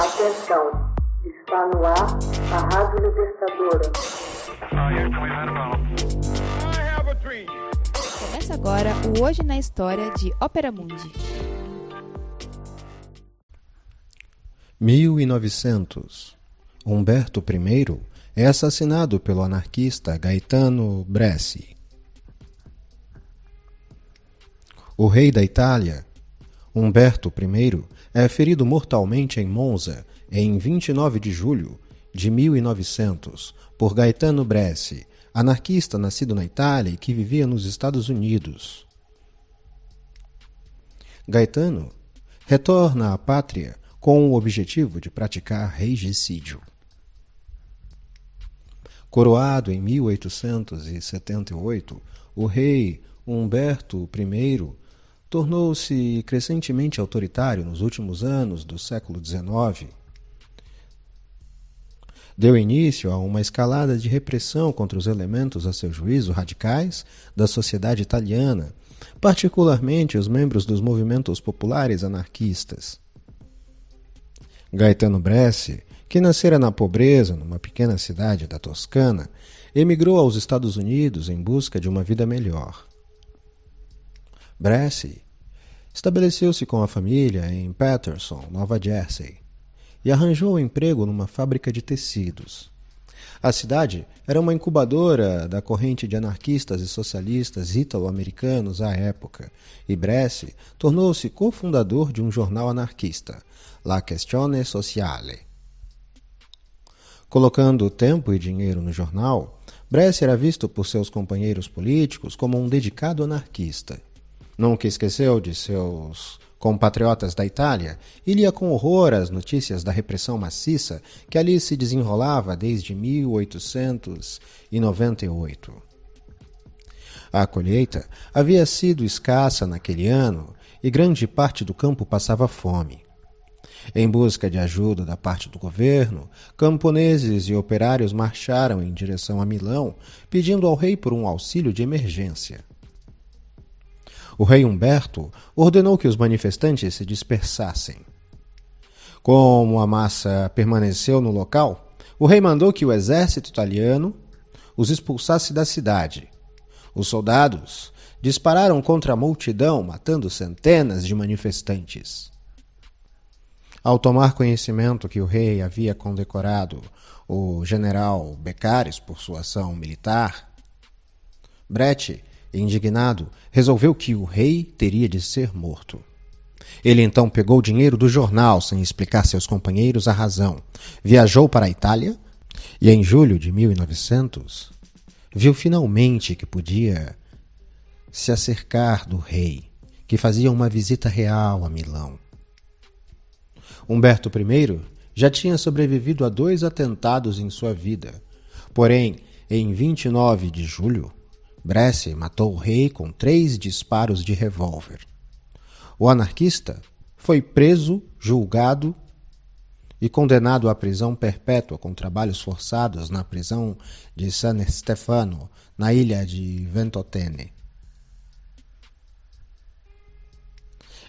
Atenção, está no ar a Rádio Libertadora. Começa agora o Hoje na História de Ópera Mundi. 1900. Humberto I é assassinado pelo anarquista Gaetano Bresci. O rei da Itália, Humberto I, é ferido mortalmente em Monza em 29 de julho de 1900 por Gaetano Bresci, anarquista nascido na Itália e que vivia nos Estados Unidos. Gaetano retorna à pátria com o objetivo de praticar regicídio. Coroado em 1878, o rei Humberto I tornou-se crescentemente autoritário nos últimos anos do século XIX. Deu início a uma escalada de repressão contra os elementos, a seu juízo, radicais da sociedade italiana, particularmente os membros dos movimentos populares anarquistas. Gaetano Bresci, que nascera na pobreza numa pequena cidade da Toscana, emigrou aos Estados Unidos em busca de uma vida melhor. Bresci estabeleceu-se com a família em Patterson, Nova Jersey, e arranjou um emprego numa fábrica de tecidos. A cidade era uma incubadora da corrente de anarquistas e socialistas ítalo-americanos à época, e Bresci tornou-se cofundador de um jornal anarquista, La Questione Sociale. Colocando tempo e dinheiro no jornal, Bresci era visto por seus companheiros políticos como um dedicado anarquista Nunca esqueceu de seus compatriotas da Itália e lia com horror as notícias da repressão maciça que ali se desenrolava desde 1898. A colheita havia sido escassa naquele ano e grande parte do campo passava fome. Em busca de ajuda da parte do governo, camponeses e operários marcharam em direção a Milão, pedindo ao rei por um auxílio de emergência. O rei Humberto ordenou que os manifestantes se dispersassem. Como a massa permaneceu no local, o rei mandou que o exército italiano os expulsasse da cidade. Os soldados dispararam contra a multidão, matando centenas de manifestantes. Ao tomar conhecimento que o rei havia condecorado o general Becares por sua ação militar, Brett indignado, resolveu que o rei teria de ser morto. Ele então pegou o dinheiro do jornal sem explicar seus companheiros a razão, viajou para a Itália e, em julho de 1900, viu finalmente que podia se acercar do rei, que fazia uma visita real a Milão. Humberto I já tinha sobrevivido a dois atentados em sua vida, porém, em 29 de julho, Bresci matou o rei com três disparos de revólver. O anarquista foi preso, julgado e condenado à prisão perpétua com trabalhos forçados na prisão de San Stefano, na ilha de Ventotene.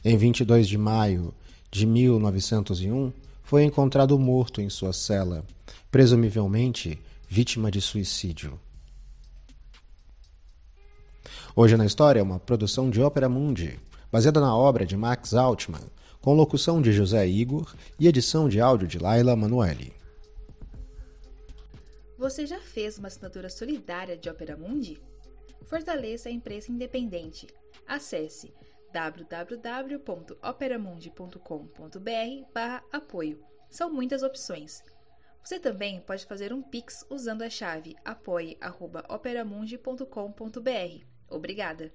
Em 22 de maio de 1901, foi encontrado morto em sua cela, presumivelmente vítima de suicídio. Hoje na História é uma produção de Ópera Mundi, baseada na obra de Max Altman, com locução de José Igor e edição de áudio de Laila Manuelli. Você já fez uma assinatura solidária de Ópera Mundi? Fortaleça a imprensa independente. Acesse www.operamundi.com.br/apoio. São muitas opções. Você também pode fazer um Pix usando a chave apoie.operamundi.com.br. Obrigada!